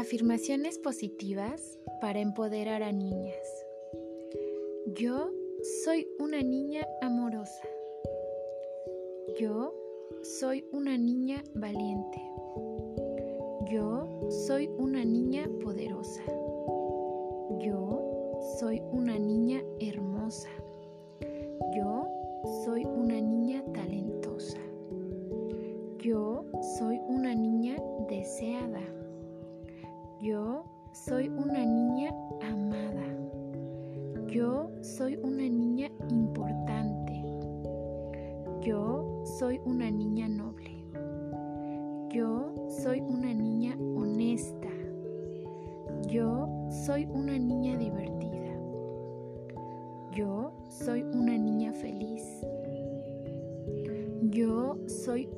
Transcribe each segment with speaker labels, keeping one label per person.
Speaker 1: Afirmaciones positivas para empoderar a niñas. Yo soy una niña amorosa. Yo soy una niña valiente. Yo soy una niña poderosa. Yo soy una niña hermosa. Yo soy una niña talentosa. Yo soy una niña deseada. Yo soy una niña amada. Yo soy una niña importante. Yo soy una niña noble. Yo soy una niña honesta. Yo soy una niña divertida. Yo soy una niña feliz. Yo soy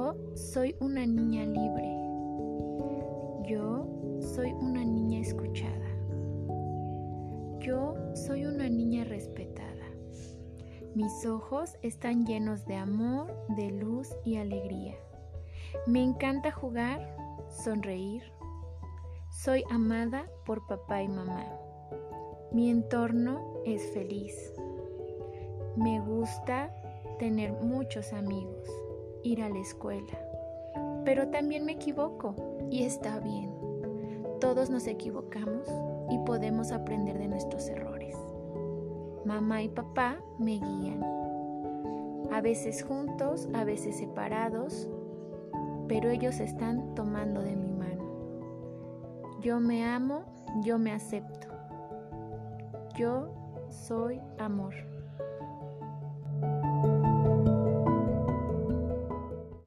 Speaker 1: Yo soy una niña libre. Yo soy una niña escuchada. Yo soy una niña respetada. Mis ojos están llenos de amor, de luz y alegría. Me encanta jugar, sonreír. Soy amada por papá y mamá. Mi entorno es feliz. Me gusta tener muchos amigos ir a la escuela. Pero también me equivoco y está bien. Todos nos equivocamos y podemos aprender de nuestros errores. Mamá y papá me guían. A veces juntos, a veces separados, pero ellos están tomando de mi mano. Yo me amo, yo me acepto. Yo soy amor.